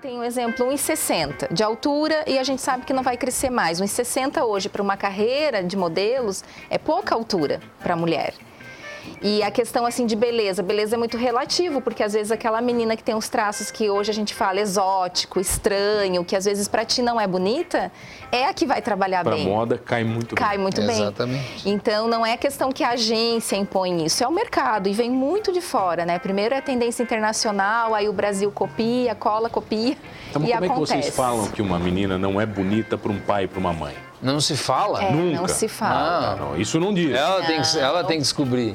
tem um exemplo 1,60 de altura e a gente sabe que não vai crescer mais. 1,60 hoje para uma carreira de modelos é pouca altura para a mulher. E a questão assim de beleza, beleza é muito relativo, porque às vezes aquela menina que tem os traços que hoje a gente fala exótico, estranho, que às vezes para ti não é bonita, é a que vai trabalhar pra bem. Para moda cai muito cai bem. muito bem. Exatamente. Então não é questão que a agência impõe isso, é o mercado e vem muito de fora, né? Primeiro é a tendência internacional, aí o Brasil copia, cola, copia então, e como acontece. é que vocês falam que uma menina não é bonita para um pai e para uma mãe? Não se fala? É, Nunca. Não se fala. Não, não, isso não diz. Ela, Tem, que, ela tem que descobrir.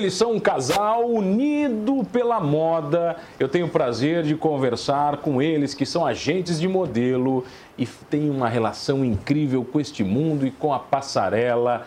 Eles são um casal unido pela moda. Eu tenho o prazer de conversar com eles, que são agentes de modelo e têm uma relação incrível com este mundo e com a passarela.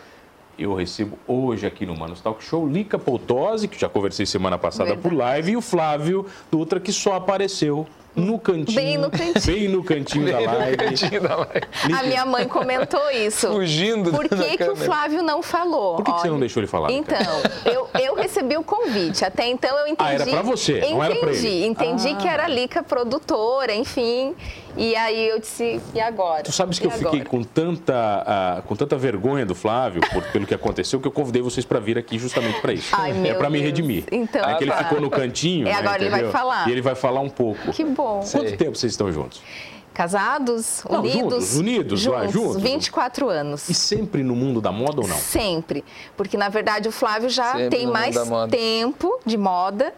Eu recebo hoje aqui no Manos Talk Show Lica Poltose, que já conversei semana passada Verdade. por live, e o Flávio Dutra, que só apareceu no cantinho. Bem no cantinho. Bem no cantinho, da, live. cantinho da live. A minha mãe comentou isso. Fugindo. Por que, que o Flávio não falou? Por que, que você não deixou ele falar? Então, eu, eu recebi o convite. Até então eu entendi. Ah, era pra você, entendi, não era pra ele. Entendi ah. que era a Lica produtora, enfim. E aí eu disse, e agora? Tu sabes que e eu agora? fiquei com tanta, uh, com tanta vergonha do Flávio, por, pelo que aconteceu, que eu convidei vocês para vir aqui justamente para isso. Ai, é para me redimir. Então, é que ele tá. ficou no cantinho. É, né, agora entendeu? ele vai falar. E ele vai falar um pouco. Que bom. Quanto Sei. tempo vocês estão juntos? Casados, não, unidos. Juntos, unidos, juntos, lá, juntos. 24 anos. E sempre no mundo da moda ou não? Sempre. Porque, na verdade, o Flávio já sempre tem mais tempo de moda.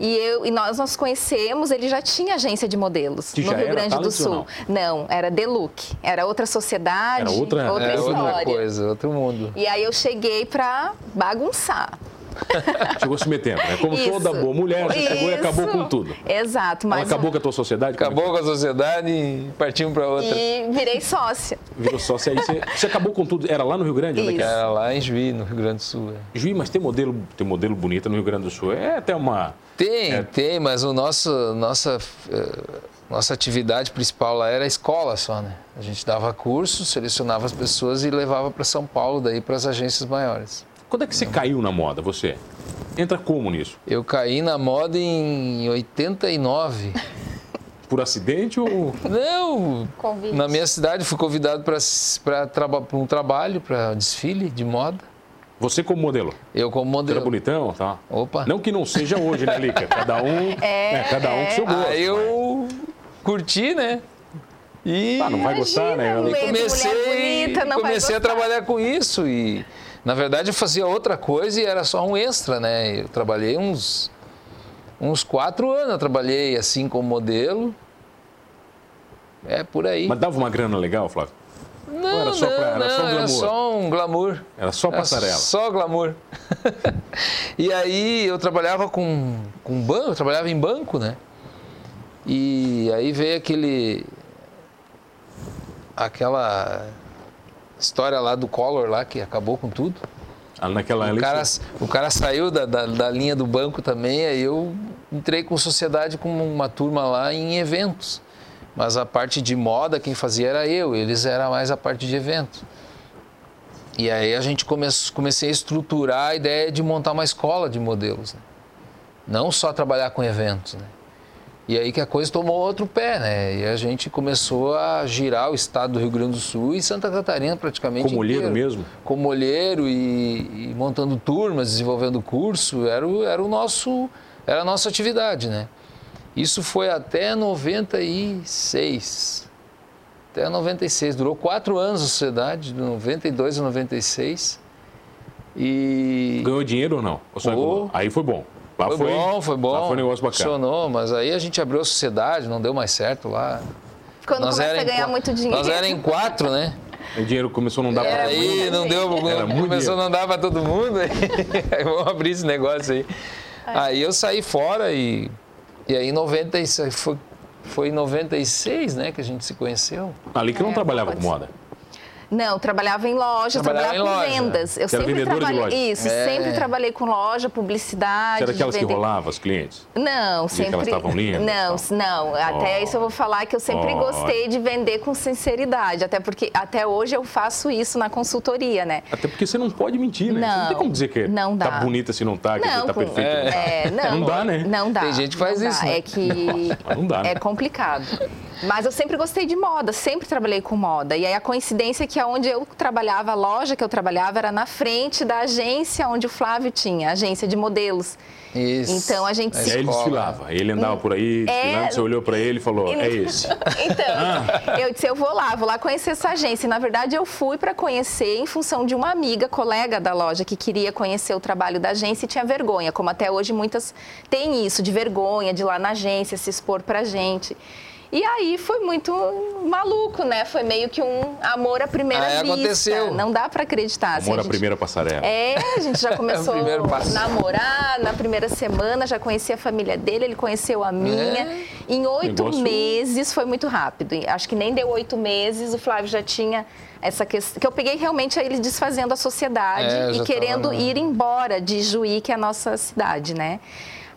E, eu, e nós nos conhecemos, ele já tinha agência de modelos que no Rio Grande do Sul. Não, era Deluc. Era outra sociedade, era outra, outra é, história. Outra coisa, outro mundo. E aí eu cheguei para bagunçar. Chegou se metendo, né? Como Isso. toda boa mulher, você chegou e acabou com tudo. Exato. Mas Ela acabou com a tua sociedade? Acabou com a sociedade e partimos para outra. E virei sócia. Virou sócia. Aí você, você, acabou com tudo. Era lá no Rio Grande? Onde é que era lá em Juí, no Rio Grande do Sul. É. Juí, mas tem modelo, tem modelo bonita no Rio Grande do Sul. É até uma... Tem, é... tem, mas o nosso, nossa, nossa atividade principal lá era a escola só, né? A gente dava curso, selecionava as pessoas e levava para São Paulo, daí para as agências maiores. Quando é que você caiu na moda, você? Entra como nisso? Eu caí na moda em 89. Por acidente ou. Não! Convite. Na minha cidade fui convidado para traba um trabalho, para desfile de moda. Você como modelo? Eu como modelo. Você era bonitão, tá? Opa! Não que não seja hoje, né, Lica? Cada um. É, né, cada um com seu gosto. Aí eu mas... curti, né? E. Ah, não vai gostar, né? Eu comecei, bonita, não comecei a trabalhar com isso e. Na verdade, eu fazia outra coisa e era só um extra, né? Eu trabalhei uns, uns quatro anos, eu trabalhei assim como modelo. É por aí. Mas dava uma grana legal, Flávio? Não, era só, não, pra, era não, só glamour? Era só um glamour. Era só passarela? Era só glamour. e aí eu trabalhava com, com banco, eu trabalhava em banco, né? E aí veio aquele... Aquela história lá do Collor lá, que acabou com tudo. Ah, naquela o, cara, o cara saiu da, da, da, linha do banco também, aí eu entrei com sociedade com uma turma lá em eventos. Mas a parte de moda quem fazia era eu, eles eram mais a parte de evento. E aí a gente come, comecei a estruturar a ideia de montar uma escola de modelos. Né? Não só trabalhar com eventos, né? E aí que a coisa tomou outro pé, né? E a gente começou a girar o estado do Rio Grande do Sul e Santa Catarina praticamente Com olheiro mesmo? Com olheiro e, e, montando turmas, desenvolvendo curso, era o, era o nosso, era a nossa atividade, né? Isso foi até 96. Até 96. Durou quatro anos a sociedade, de 92 a 96. E... Ganhou dinheiro ou não? Ou Aí foi bom. Lá foi, foi, bom, foi bom. Lá foi um negócio bacana. Funcionou, mas aí a gente abriu a sociedade, não deu mais certo lá. Quando nós começa a ganhar muito dinheiro. Nós era em quatro, né? O dinheiro começou a não dar para todo mundo. Aí não deu, Era começou a não dar para todo mundo. Aí vamos abrir esse negócio aí. Aí eu saí fora e, e aí em 96, foi, foi em 96, né, que a gente se conheceu. Ali que não É, trabalhava pode com moda. Não, trabalhava em loja, Trabalhava trabalhava, em com loja. vendas. Eu Você era sempre trabalhei. loja? Isso, É. sempre trabalhei com loja, publicidade. Você era aquelas que rolavam os clientes? Não, que sempre. elas estavam lindas e Não, tal. não. Até Oh. isso eu vou falar que eu sempre Oh. gostei de vender com sinceridade. Até porque até hoje eu faço isso na consultoria, né? Até porque você não pode mentir, né? Você não Não, tem como dizer que não dá. tá bonita se não tá, que Não, tá com- perfeito. É, não, Não dá, né? Não dá. Tem gente que faz não dá. isso, né? É que não dá, né? é complicado. Mas eu sempre gostei de moda, sempre trabalhei com moda. E aí a coincidência é que onde eu trabalhava, a loja que eu trabalhava era na frente da agência onde o Flávio tinha, a agência de modelos. Isso. Então, a gente Na se- E aí ele escola. desfilava. Ele andava por aí, É. desfilando, você olhou pra ele e falou, é esse. Então, eu disse, eu vou lá, vou lá conhecer essa agência. E, na verdade, eu fui para conhecer em função de uma amiga, colega da loja, que queria conhecer o trabalho da agência e tinha vergonha, como até hoje muitas têm isso, de vergonha, de ir lá na agência se expor pra gente. E aí foi muito maluco, né? Foi meio que um amor à primeira Aí vista. aconteceu. Não dá para acreditar. assim, Amor a à gente- primeira passarela. é, a gente já começou passo. a namorar na primeira semana, já conhecia a família dele, ele conheceu a minha. É. Em oito Negócio- meses foi muito rápido. E Acho que nem deu oito meses, o Flávio já tinha essa questão. Que eu peguei realmente a ele desfazendo a sociedade É, e querendo tava- ir embora de Juí, que é a nossa cidade, né?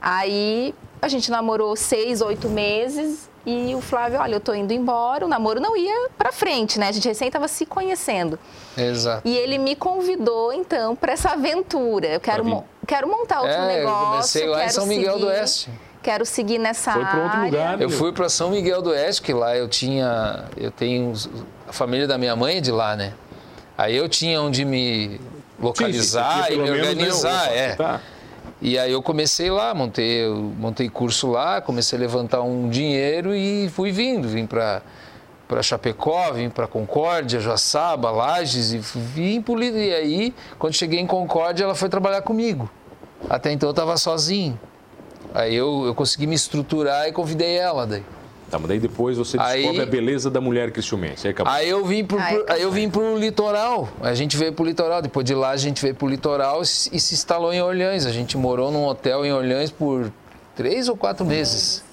Aí a gente namorou seis, oito meses. E o Flávio, olha, eu tô indo embora. O namoro não ia pra frente, né? A gente recém tava se conhecendo. Exato. E ele me convidou, então, para essa aventura. Eu quero, mo- quero montar outro É, eu negócio. comecei lá em quero São Miguel do seguir- Oeste. Quero seguir nessa Foi pra outro área. lugar. Eu fui para São Miguel do Oeste, que lá eu tinha, eu tenho a família da minha mãe é de lá, né? Aí eu tinha onde me localizar Sim, e me né, organizar, opa, é. tá. E aí eu comecei lá, montei, montei curso lá, comecei a levantar um dinheiro e fui vindo, vim para para Chapecó, vim para Concórdia, Joaçaba, Lages e vim por ali. E aí, quando cheguei em Concórdia, ela foi trabalhar comigo. Até então eu estava sozinho. Aí eu, eu consegui me estruturar e convidei ela daí. Tá, mas daí depois você Aí- descobre a beleza da mulher cristiumense. Aí acabou. Aí eu vim pro, pro- aí eu vim pro litoral. A gente veio pro litoral. Depois de lá a gente veio pro litoral e se e se instalou em Orleans. A gente morou num hotel em Orleans por três ou quatro meses.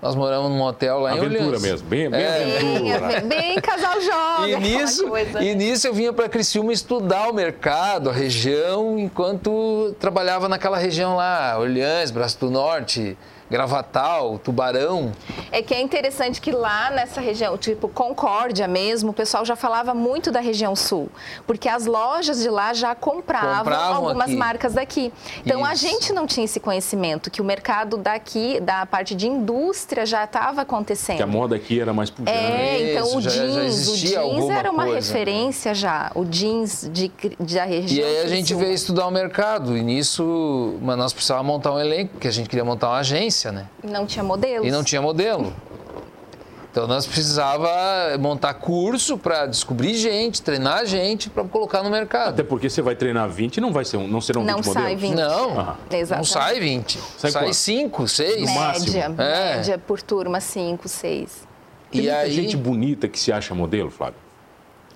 Nós moramos num hotel lá em aventura Orleans. mesmo, bem, bem É. Bem, aventura. bem casal jovem. E nisso, coisa. e nisso eu vinha para Criciúma estudar o mercado, a região, enquanto trabalhava naquela região lá, Orleans, Braço do Norte, Gravatal, Tubarão. É que é interessante que lá nessa região, tipo Concórdia mesmo, o pessoal já falava muito da região sul, porque as lojas de lá já compravam, Compravam algumas aqui. marcas daqui. Então a Isso. gente não tinha esse conhecimento que o mercado daqui, da parte de indústria já estava acontecendo. Que a moda aqui era mais pujante. É, então o Isso, já- já jeans, o existia jeans era uma coisa, né? referência já, o jeans de, da região. E aí a gente Criciúma. veio estudar o mercado. E nisso, mas nós precisávamos montar um elenco, porque a gente queria montar uma agência, né? Não tinha modelos. E não tinha modelo. Então nós precisava montar curso para descobrir gente, treinar gente para colocar no mercado. Até porque você vai treinar 20 e não vai ser um, não serão Não 20 sai modelos. 20. Não, Aham. não sai 20. Sai Sai quanto? 5, 6. No máximo. Média, É. média por turma, 5, 6. Tem E muita aí gente bonita que se acha modelo, Flávio.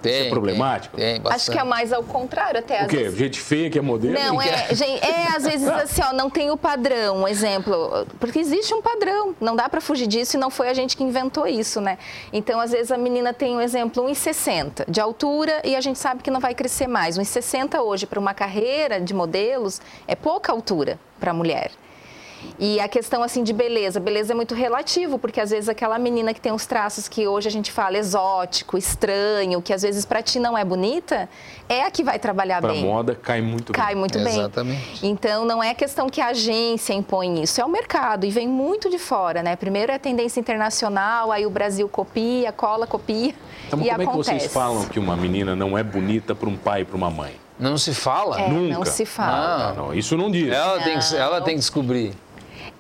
Tem, é problemático? Tem, tem Acho que é mais ao contrário, até O quê? vezes. Gente feia que é modelo? Não, é, gente, é, às vezes assim, ó, não tem o padrão, um exemplo, porque existe um padrão, não dá pra fugir disso e não foi a gente que inventou isso, né? Então, às vezes a menina tem um exemplo 1,60 de altura e a gente sabe que não vai crescer mais. 1,60 hoje para uma carreira de modelos é pouca altura para mulher. E a questão assim de beleza, beleza é muito relativo, porque às vezes aquela menina que tem uns traços que hoje a gente fala exótico, estranho, que às vezes pra ti não é bonita, é a que vai trabalhar Pra bem. moda cai muito Cai bem. muito bem. Exatamente. Então não é questão que a agência impõe isso, é o mercado e vem muito de fora, né? Primeiro é a tendência internacional, aí o Brasil copia, cola, copia Então, e como é que acontece. vocês falam que uma menina não é bonita para um pai e para uma mãe? Não se fala? É, Nunca. não se fala. Ah, não, isso não diz. Ela, tem que, ela tem que descobrir.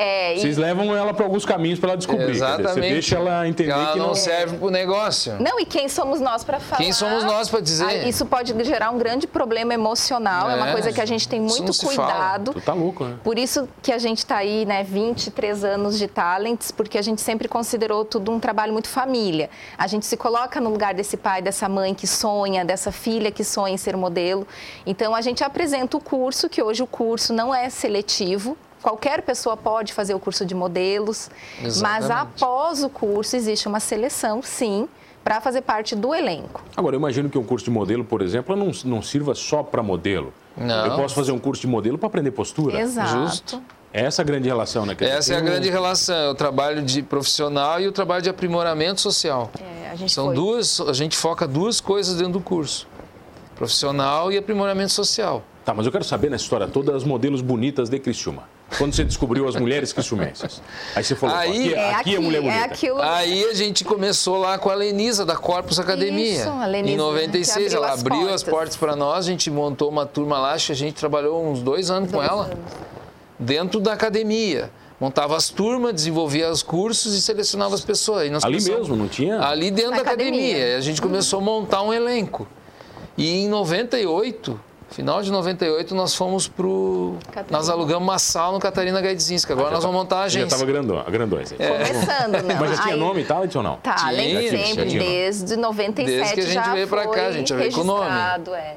É, e- Vocês levam ela para alguns caminhos para ela descobrir. Exatamente. Você deixa ela entender ela que não, não. serve pro negócio. Não, e quem somos nós para falar? Quem somos nós pra dizer? Ah, Isso pode gerar um grande problema emocional, é, uma É, coisa que a gente tem muito cuidado. Tu tá louco, né? Por isso que a gente está aí, né, 23 anos de Talents, porque a gente sempre considerou tudo um trabalho muito família. A gente se coloca no lugar desse pai, dessa mãe que sonha, dessa filha que sonha em ser modelo. Então a gente apresenta o curso, que hoje o curso não é seletivo. Qualquer pessoa pode fazer o curso de modelos, mas Exatamente. após o curso existe uma seleção, sim, para fazer parte do elenco. Agora, eu imagino que um curso de modelo, por exemplo, não, não sirva só para modelo. Não. Eu posso fazer um curso de modelo para aprender postura. Exato. Justo. É essa a grande relação, né? Essa é a tem um- grande relação, é o trabalho de profissional e o trabalho de aprimoramento social. É, a gente São foi. duas, a gente foca duas coisas dentro do curso: profissional e aprimoramento social. Tá, mas eu quero saber nessa história toda as modelos bonitas de Criciúma. Quando você descobriu as mulheres criciumenses. Aí você falou, Aí- aqui, É aqui é mulher bonita. É aquilo. Aí a gente começou lá com a Lenisa da Corpus Academia. Isso, a Lenisa, em 96, que abriu ela as abriu portas. as portas para nós, a gente montou uma turma lá, acho que a gente trabalhou uns dois anos com Dois ela, anos. dentro da academia. Montava as turmas, desenvolvia os cursos e selecionava as pessoas. E nós Ali começamos- mesmo, não tinha? Ali dentro da academia. academia. E A gente começou a montar um elenco. E em 98, final de 98, nós fomos pro. Catarina. Nós alugamos uma sala no Catarina Gaidzinski. Agora nós vamos montar a Já agência. estava grandão, grandões. aí. Começando, não. Mas já tinha Aí- nome e tal, ou não? Tá, Tinha, além de já tinha, sempre, já tinha. desde 97 Desde que a gente já veio pra cá, foi a gente já veio com o nome. registrado, É.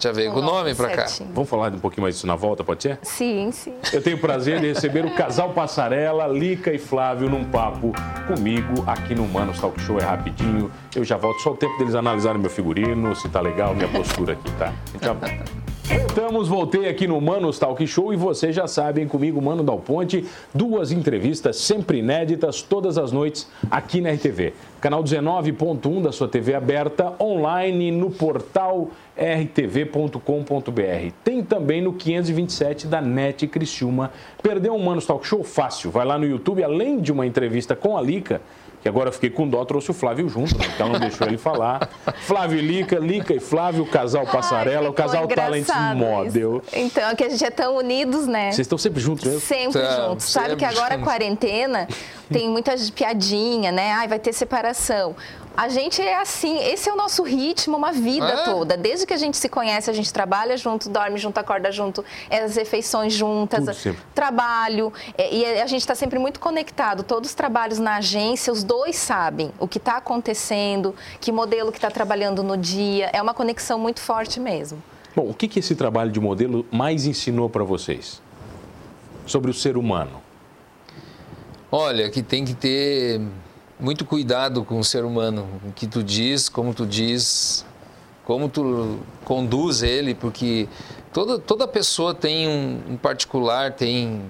Já veio com o nome pra cá. Vamos falar um pouquinho mais disso na volta, pode ser? Sim, sim. Eu tenho o prazer de receber o casal Passarela, Lica e Flávio, num papo comigo aqui no Manos Talk Show. É rapidinho. Eu já volto. Só o tempo deles analisarem meu figurino, se tá legal, minha postura aqui, tá? Volto. Voltamos, voltei aqui no Manos Talk Show e vocês já sabem, comigo, Mano Dal Ponte, duas entrevistas sempre inéditas todas as noites aqui na RTV. Canal 19.1 da sua TV aberta, online no portal rtv.com.br. Tem também no 527 da NET Criciúma. Perdeu um Manos Talk Show? Fácil. Vai lá no YouTube, além de uma entrevista com a Lica, que agora eu fiquei com dó, trouxe o Flávio junto, né? então não deixou ele falar. Flávio e Lica, Lica e Flávio, o casal Passarela, Ai, o casal Talent Model. isso. Então, é que a gente é tão unidos, né? Vocês estão sempre juntos mesmo? Sempre Tá, juntos. Sabe que agora a juntos. quarentena tem muita piadinha, né? Ai, vai ter separação. A gente é assim, esse é o nosso ritmo, uma vida É? toda. Desde que a gente se conhece, a gente trabalha junto, dorme junto, acorda junto, é as refeições juntas, trabalho. é, E a gente está sempre muito conectado. Todos os trabalhos na agência, os dois sabem o que está acontecendo, que modelo que está trabalhando no dia. É uma conexão muito forte mesmo. Bom, o que, que esse trabalho de modelo mais ensinou para vocês? Sobre o ser humano. Olha, que tem que ter muito cuidado com o ser humano, o que tu diz, como tu diz, como tu conduz ele, porque toda, toda pessoa tem um, um particular, tem.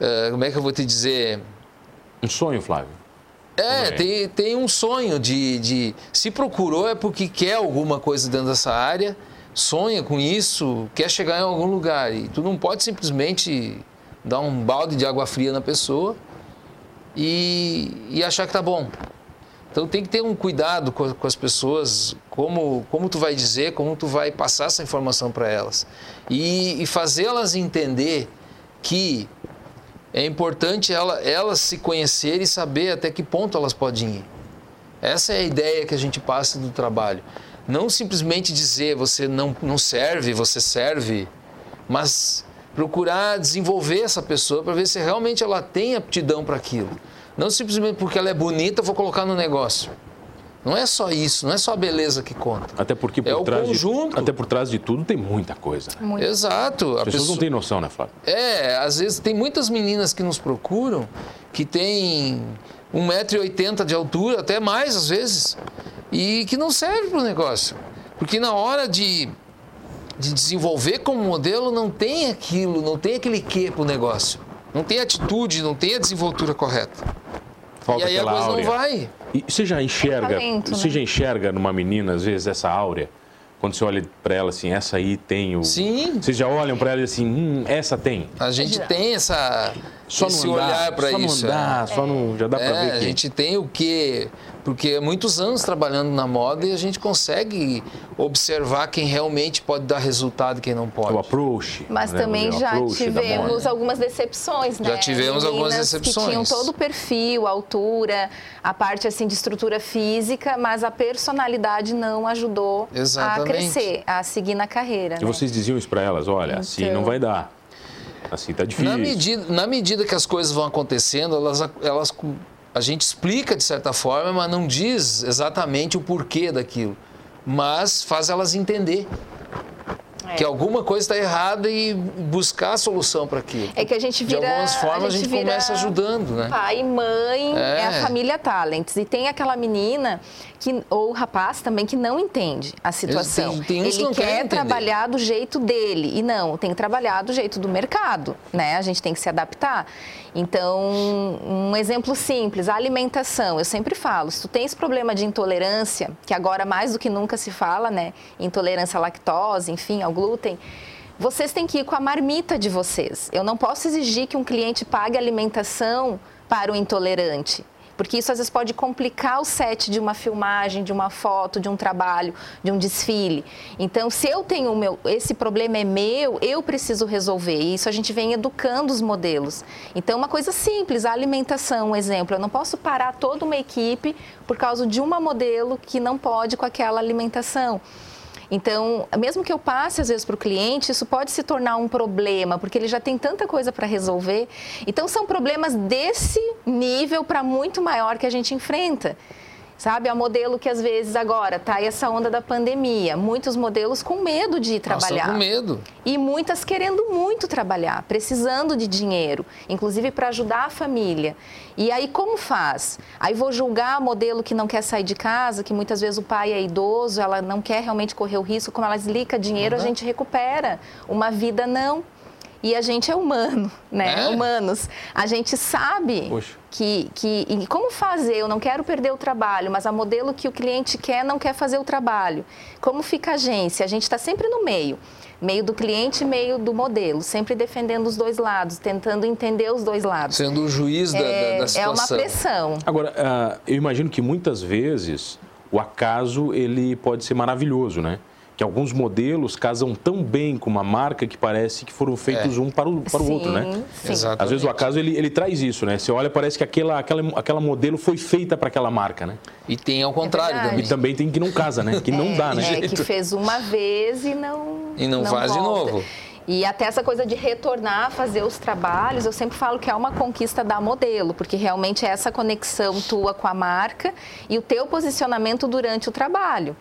eh, como é que eu vou te dizer? Um sonho, Flávio? É, É. tem, tem um sonho de, de. Se procurou é porque quer alguma coisa dentro dessa área, sonha com isso, quer chegar em algum lugar. E tu não pode simplesmente dar um balde de água fria na pessoa e, e achar que tá bom. Então tem que ter um cuidado com, com as pessoas, como, como tu vai dizer, como tu vai passar essa informação para elas. E, e fazê-las entender que é importante ela, elas se conhecerem e saber até que ponto elas podem ir. Essa é a ideia que a gente passa do trabalho. Não simplesmente dizer você não, não serve, você serve, mas procurar desenvolver essa pessoa para ver se realmente ela tem aptidão para aquilo. Não simplesmente porque ela é bonita, eu vou colocar no negócio. Não é só isso, não é só a beleza que conta. Até porque por É o trás conjunto. de até por trás de tudo tem muita coisa. Né? Muito. Exato. A As pessoas pessoa- não têm noção, né, Flávio? É, às vezes tem muitas meninas que nos procuram que têm 1,80m de altura, até mais às vezes, e que não serve para o negócio. Porque na hora de, de desenvolver como modelo não tem aquilo, não tem aquele quê para o negócio. Não tem atitude, não tem a desenvoltura correta. Falta e aí a aquela coisa áurea. não vai. E você já enxerga, talento, você né? já enxerga numa menina às vezes essa áurea? Quando você olha para ela assim, essa aí tem o Sim. Vocês já olham para ela e assim, hum, essa tem. A gente Já. tem essa, Só esse não andar, olhar para só isso. não é. andar, só não já dá para É, ver a que gente tem o quê? Porque há muitos anos trabalhando na moda e a gente consegue observar quem realmente pode dar resultado e quem não pode. o approach. Mas né, também o já tivemos algumas decepções, né? Já tivemos algumas decepções. Que tinham todo o perfil, a altura, a parte assim de estrutura física, mas a personalidade não ajudou Exatamente. a crescer, a seguir na carreira. E né? vocês diziam isso para elas, olha, assim Então- não vai dar. Assim tá difícil. Na medida, na medida que as coisas vão acontecendo, elas, elas, a gente explica de certa forma, mas não diz exatamente o porquê daquilo. Mas faz elas entender. Que alguma coisa está errada e buscar a solução para aquilo. É que a gente vira. De algumas formas a gente, vira começa ajudando, né? Pai, mãe, é. É. a família Talents. E tem aquela menina que, ou rapaz também que não entende a situação. Tem- tem que Ele quer trabalhar do jeito dele. E não, tem que trabalhar do jeito do mercado, né? A gente tem que se adaptar. Então, um exemplo simples, a alimentação. Eu sempre falo, se tu tens problema de intolerância, que agora mais do que nunca se fala, né? Intolerância à lactose, enfim, glúten. Vocês têm que ir com a marmita de vocês. Eu não posso exigir que um cliente pague alimentação para o intolerante. Porque isso às vezes pode complicar o set de uma filmagem, de uma foto, de um trabalho, de um desfile. Então, se eu tenho meu, esse problema é meu, eu preciso resolver. E isso a gente vem educando os modelos. Então, uma coisa simples, a alimentação, um exemplo. Eu não posso parar toda uma equipe por causa de uma modelo que não pode com aquela alimentação. Então, mesmo que eu passe às vezes para o cliente, isso pode se tornar um problema, porque ele já tem tanta coisa para resolver. Então, são problemas desse nível para muito maior que a gente enfrenta. Sabe, é um modelo que às vezes agora tá aí essa onda da pandemia, muitos modelos com medo de trabalhar. com medo. E muitas querendo muito trabalhar, precisando de dinheiro, inclusive para ajudar a família. E aí como faz? Aí vou julgar modelo que não quer sair de casa, que muitas vezes o pai é idoso, ela não quer realmente correr o risco, como ela deslica dinheiro, a gente recupera. Uma vida não. E a gente é humano, né? É. Humanos. A gente sabe Poxa. que, que e como fazer, eu não quero perder o trabalho, mas a modelo que o cliente quer não quer fazer o trabalho. Como fica a agência? A gente está sempre no meio. Meio do cliente e meio do modelo, sempre defendendo os dois lados, tentando entender os dois lados. Sendo o juiz da, da- É, da é situação. uma pressão. Agora, ah, eu imagino que muitas vezes o acaso ele pode ser maravilhoso, né? Que alguns modelos casam tão bem com uma marca que parece que foram feitos É. um para o, para o outro, né? sim. Exato. Às vezes o acaso ele, ele traz isso, né? Você olha, parece que aquela, aquela, aquela modelo foi feita para aquela marca, né? E tem ao contrário verdade. E também tem que não casa, né? Que não dá, né? É, que fez uma vez e não. E não faz de volta. novo. E até essa coisa de retornar a fazer os trabalhos, eu sempre falo que é uma conquista da modelo, porque realmente é essa conexão tua com a marca e o teu posicionamento durante o trabalho.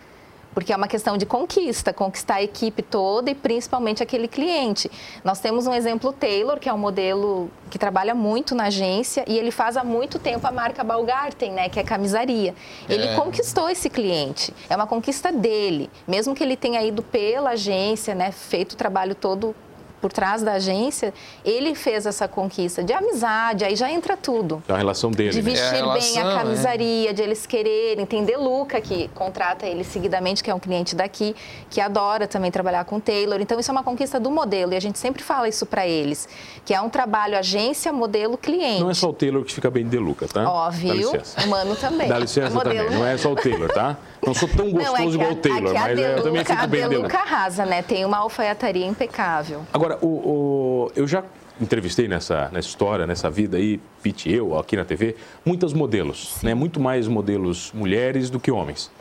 Porque é uma questão de conquista, conquistar a equipe toda e principalmente aquele cliente. Nós temos um exemplo, Taylor, que é um modelo que trabalha muito na agência e ele faz há muito tempo a marca Balgarten, né, que é camisaria. Ele É. conquistou esse cliente, é uma conquista dele. Mesmo que ele tenha ido pela agência, né, feito o trabalho todo por trás da agência, ele fez essa conquista de amizade, aí já entra tudo. É a relação dele, De né? vestir É a bem relação, a né? camisaria, de eles quererem. Tem Deluca, que contrata ele seguidamente, que é um cliente daqui, que adora também trabalhar com Taylor. Então, isso é uma conquista do modelo. E a gente sempre fala isso para eles, que é um trabalho agência, modelo, cliente. Não é só o Taylor que fica bem de Luca, tá? Ó, Dá licença. Humano também. Dá licença Modelo- também, não é só o Taylor, tá? Não sou tão Não, é gostoso igual a, o Taylor, a mas é, eu também Deluca, fico a bem de Deluca arrasa, né? Tem uma alfaiataria impecável. Agora, o, o- eu já entrevistei nessa, nessa história, nessa vida aí, Pete e eu, aqui na TV, muitas modelos, né? Muito mais modelos mulheres do que homens.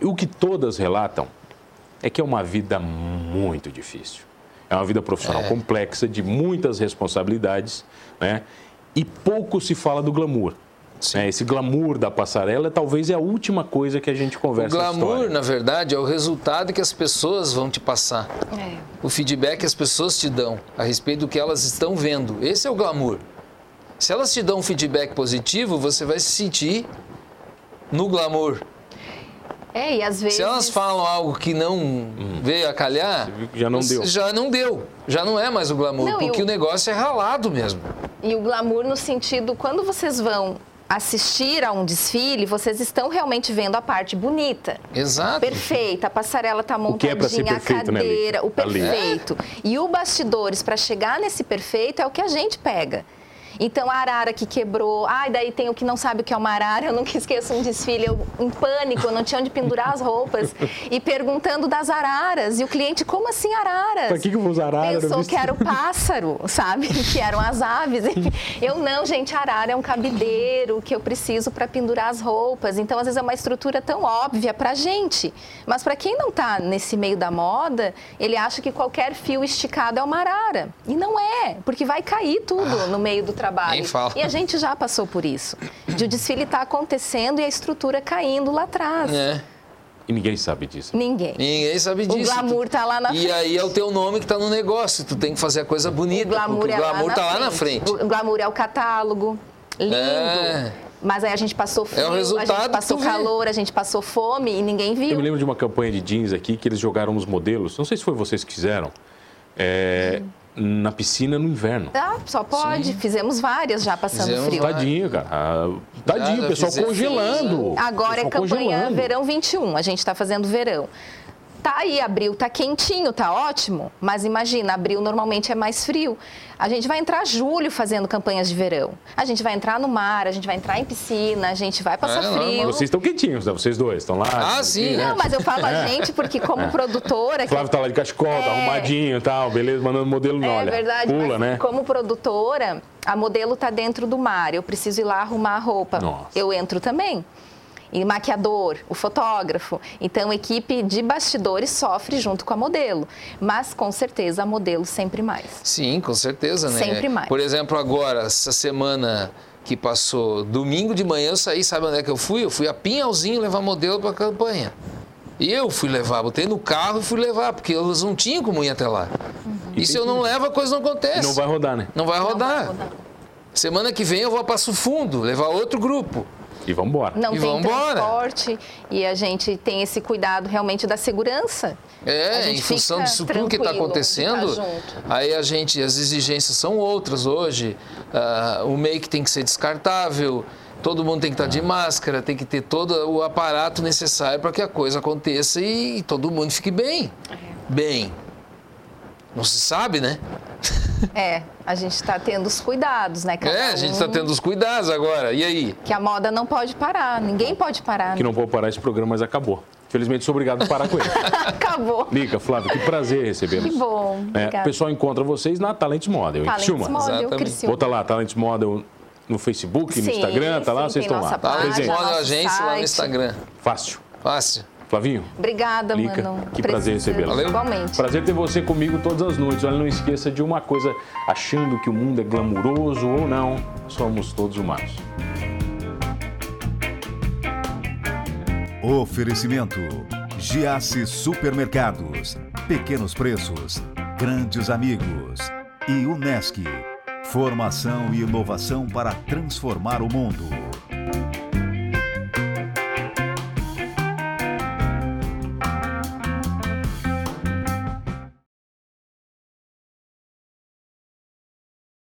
E o que todas relatam é que é uma vida muito difícil. É uma vida profissional É. complexa, de muitas responsabilidades, né? E pouco se fala do glamour. Né? Esse glamour da passarela talvez é a última coisa que a gente O conversa na glamour, na verdade, é o resultado que as pessoas vão te passar. É. O feedback que as pessoas te dão a respeito do que elas estão vendo. Esse é o glamour. Se elas te dão um feedback positivo, você vai se sentir no glamour. É, e às vezes... Se elas falam algo que não veio a calhar, já não deu. já não deu. Já não é mais o glamour, Não, porque o- o negócio é ralado mesmo. E o glamour no sentido, quando vocês vão assistir a um desfile, vocês estão realmente vendo a parte bonita. Exato. Perfeita, a passarela tá O que é montadinha, a perfeito, né, Lili? cadeira, o Ali. perfeito. E o bastidores, para chegar nesse perfeito, é o que a gente pega. Então, a arara que quebrou, ai, daí tem o que não sabe o que é uma arara, eu nunca esqueço um desfile, eu em pânico, eu não tinha onde pendurar as roupas, e perguntando das araras, e o cliente, como assim araras? Pra que que eu vou usar arara Pensou que era o pássaro, sabe? Que eram as aves. Eu não, gente, arara é um cabideiro que eu preciso para pendurar as roupas. Então, às vezes é uma estrutura tão óbvia para gente, mas para quem não está nesse meio da moda, ele acha que qualquer fio esticado é uma arara. E não é, porque vai cair tudo no meio do trabalho. Fala. E a gente já passou por isso. De o desfile estar acontecendo e a estrutura caindo lá atrás. É. E ninguém sabe disso. Ninguém. Ninguém sabe disso. O glamour tá lá na e frente. E aí é o teu nome que tá no negócio. Tu tem que fazer a coisa bonita. O glamour, porque é o glamour lá tá na lá na frente. O glamour é o catálogo. Lindo. É. Mas aí a gente passou frio, É o resultado a gente passou calor, a gente passou fome e ninguém Eu viu. me lembro de uma campanha de jeans aqui que eles jogaram os modelos, não sei se foi vocês que fizeram, é, na piscina no inverno. Ah, só pode. Fizemos várias já passando Fizemos frio. Tadinho, cara. Ah, Tadinho, Já, o pessoal congelando. Agora é pessoal campanha congelando. verão 21, a gente está fazendo verão. Tá aí, abril tá quentinho, tá ótimo, mas imagina, abril normalmente é mais frio. A gente vai entrar julho fazendo campanhas de verão. A gente vai entrar no mar, a gente vai entrar em piscina, a gente vai passar É, frio. normal. Vocês estão quentinhos, né? Vocês dois estão lá. Ah, sim. Não, mas eu falo a gente porque como produtora... O Flávio tá lá de cachecol, tá É. arrumadinho e tal, beleza, mandando modelo, É olha. verdade, Pula, né? como produtora, a modelo tá dentro do mar, eu preciso ir lá arrumar a roupa. Nossa. Eu entro também. E maquiador, o fotógrafo. Então, a equipe de bastidores sofre junto com a modelo. Mas, com certeza, a modelo sempre mais. Sim, com certeza, né? Sempre mais. Por exemplo, agora, essa semana que passou, domingo de manhã eu saí, sabe onde é que eu fui? Eu fui a Pinhalzinho levar modelo para campanha. E eu fui levar, botei no carro e fui levar, porque eles não tinham como ir até lá. E se eu não levo, a coisa não acontece. E não vai rodar, né? Não vai Não rodar. vai rodar. Semana que vem eu vou a Passo Fundo, levar outro grupo. E vamos embora. Não E tem vambora. transporte e a gente tem esse cuidado realmente da segurança. É, em função disso tudo que está acontecendo, aí a gente, as exigências são outras hoje. Ah, o make tem que ser descartável, todo mundo tem que estar de máscara, tem que ter todo o aparato necessário para que a coisa aconteça e todo mundo fique bem. É. Bem. Não se sabe, né? É, a gente está tendo os cuidados, né? Cada É, a gente está um- tendo os cuidados agora. E aí? Que a moda não pode parar, ninguém pode parar. Que não vou parar esse programa, mas acabou. Felizmente, sou obrigado por parar com ele. Acabou. Lica, Flávio, que prazer recebê-los. Que bom. É, o pessoal encontra vocês na Talents Model, em Talents Criciúma. Model, Exatamente. Criciúma. Bota lá, Talents Model no Facebook, no Sim, Instagram, tá lá, sim, vocês tem estão lá. Tá, página, nosso Moda Agência lá no. Instagram. Fácil. Fácil. Flavinho, Obrigada, Lica, mano. que prazer. Valeu. Igualmente. prazer ter você comigo todas as noites. Olha, não esqueça de uma coisa, achando que o mundo é glamuroso ou não, somos todos humanos. Oferecimento: Giasse Supermercados. Pequenos preços, grandes amigos. E Unesc. Formação e inovação para transformar o mundo.